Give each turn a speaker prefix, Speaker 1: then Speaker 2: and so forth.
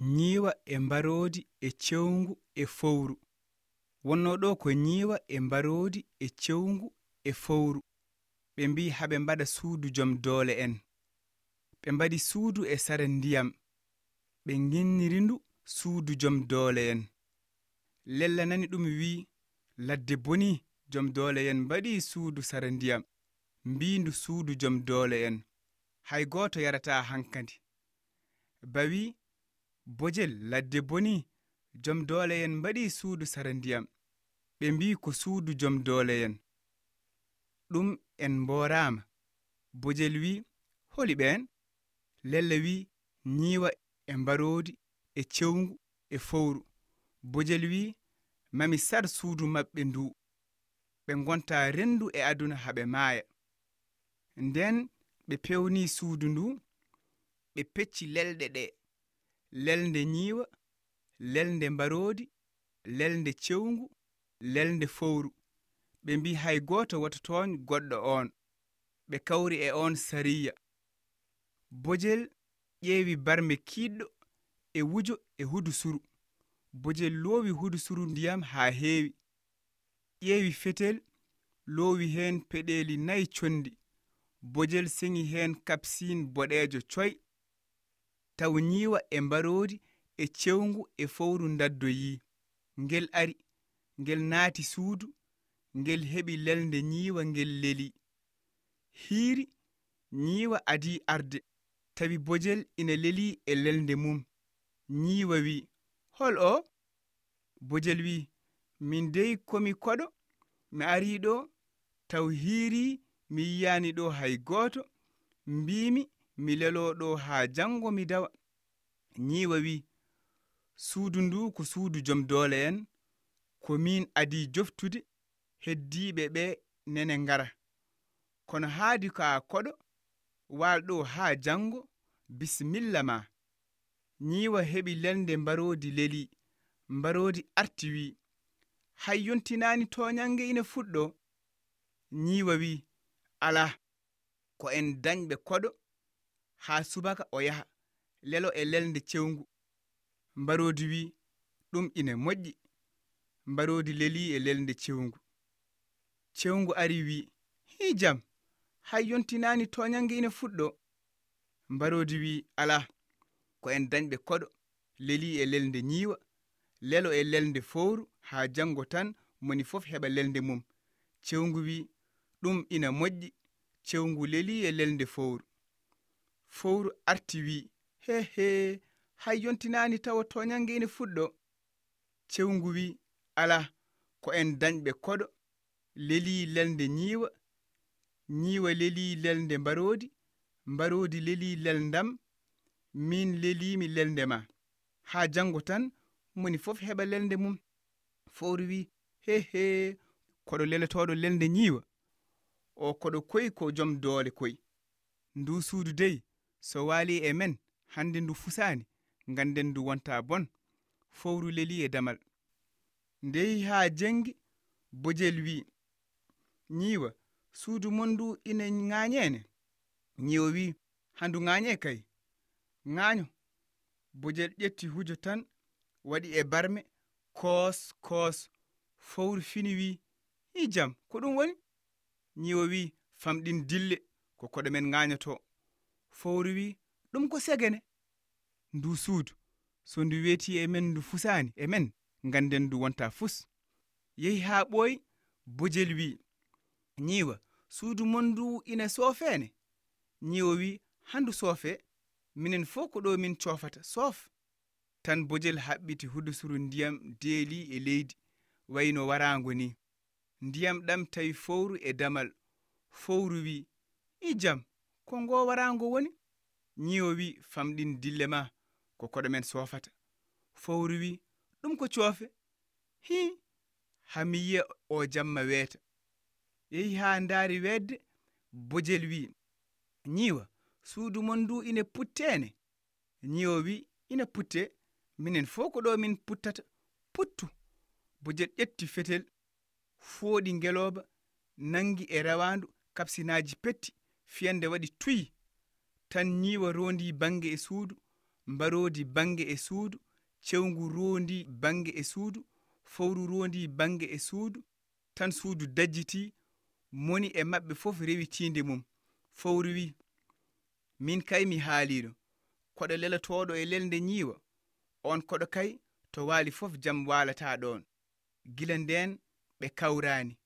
Speaker 1: nyiwa e mbarodi e cewngu e fowru. Wonno ɗo ko nyiwa e mbarodi e cewngu e fowru. Ɓe mbi haɓe mbaɗa suudu jom doole en. Ɓe mbaɗi suudu e sare ndiyam. Ɓe ginniri ndu suudu jom doole en. Lella nani ɗum wi ladde boni jom doole en mbaɗi suudu sare ndiyam. Mbindu suudu jom doole en. Hay gooto yarata hankadi. Bawi bojel ladde boni jom doole en mbaɗi suudu sara ndiyam. Ɓe mbi ko suudu jom doole en ɗum en mborama bojel wi holi ɓen lelle wi nyiwa e mbarodi e cewngu e fowru. Bojel wi mami sar suudu maɓɓe ndu. Ɓe gonta rendu e aduna haɓe maaya nden ɓe pewni suudu ndu ɓe pecci lelɗe ɗe. lelnde nyiwa lelnde mbaroodi lelnde cewngu lelnde fowru. Ɓe mbi hay goto wata toon goɗɗo on ɓe kawri e on sariya. Bojel ƴeewi barme kiɗɗo e wujo e hudu suru. Bojel loowi hudu suru ndiyam haa heewi. Ƴeewi fetel loowi heen peɗeeli nayi conndi. Bojel seŋi heen kapsin boɗeejo coy. taw nyiwa e mbaroodi e cewngu e fowru daddoyi ngel ari ngel naati suudu ngel heɓi lelde nyiwa ngel leli. Hiiri nyiwa adi arde. Tawi bojel ina leli e lelde mum. Nyiwa wi hol o? Bojel wi min dey komi koɗo mi ari ɗo. Taw hiiri mi yiyani ɗo hay gooto mbimi mi leloɗo haa jango mi dawa. Nyiwa wi suudu ndu ko suudu jom doole en ko min adi joftude heddiɓe ɓe nene ngara. Kono haadi ka koɗo walɗo haa jango bisimilla ma. Nyiwa heɓi lelde mbarodi leli mbarodi arti wi hay yontinani toñange ina fuɗɗo nyiwa wi ala ko en dañɓe koɗo haa subaka o yaha. Lelo e lelde cewngu. Mbarodi wi ɗum ina moƴƴi. Mbarodi leli e lelde cewngu. Cewngu ari wi hi jam hay yontinani toñange ina fuɗɗo. Mbarodi wi ala ko en dañɓe koɗo. Leli e lelde ñiiwa lelo e lelde fowru haa janngo tan moni fof heɓa lelde mum. Cewngu wi ɗum ina moƴƴi. Cewngu leli e lelde fowru fowru arti wi'i hehe hay yontinani tawa toñange ene fuɗɗo. Cewngu wi ala ko en dañɓe koɗo leli lelde ñiiwa ñiiwa leli lelde mbarodi mbarodi leli leldam min lelimi lelde ma. Ha jango tan moni fof heɓa lelde mum. Fowru wi hehe koɗo leletoɗo lelde ñiiwa o koɗo koyi ko joom doole koyi. Ndu suudu dey so waali e men hande ndu fusaani ganden ndu wonta bon fowru leli e damal. Ndeyi haa jengi bojel wi'i nyiiwa suudu mon ndu ina ŋaañeene? Nyiwa wi'i handu ŋaañe kay ŋaaño. Bojel ƴetti hujo tan waɗi e barme koos koos fowru fini wi'i hi jam ko ɗum woni? Nyiwa wi'i famɗin dille ko koɗo men ŋaañoto fowru wi ɗum ko segene. Ndu suudu so ndu weeti e men ndu fusaani e men ngannden ndu wonta fus. Yehi haa ɓooyi bojel wi ñiiwa suudu mon ndu ina soofeene. Ñiiwa wi handu soofe minen fof ko ɗo min coofata soof. Tan bojel haɓɓiti hudusuru ndiyam deeli e leydi wayno warango ni. Ndiyam ɗam tawi fowru e damal. Fowru wi i jam. Ko ngo warango woni? Ñiiwa wi famɗin dille ma ko koɗo men soofata fowru wi ɗum ko coofe. Hi hami yiya o jamma weeta. Yehi ha ndaari wedde bojel wi ñiiwa suudu mon ndu ina puttene nyiwo wi ina putte minen fof ko ɗo min puttata. Puttu bojel ƴetti fetel fooɗi ngeloba nangi e rawandu kapsinaji petti fiyande waɗi tuyi tan nyiwa rondi bange e suudu mbarodi bange e suudu cewngu rondi bange e suudu fowru rondi bange e suudu tan suudu dajjiti moni e maɓɓe fof rewitinde mum. Fowru wi min kay mi haaliɗo koɗo lelatoɗo e lelde nyiwa on koɗo kay to waali fof jam walata ɗon gila nden ɓe kawrani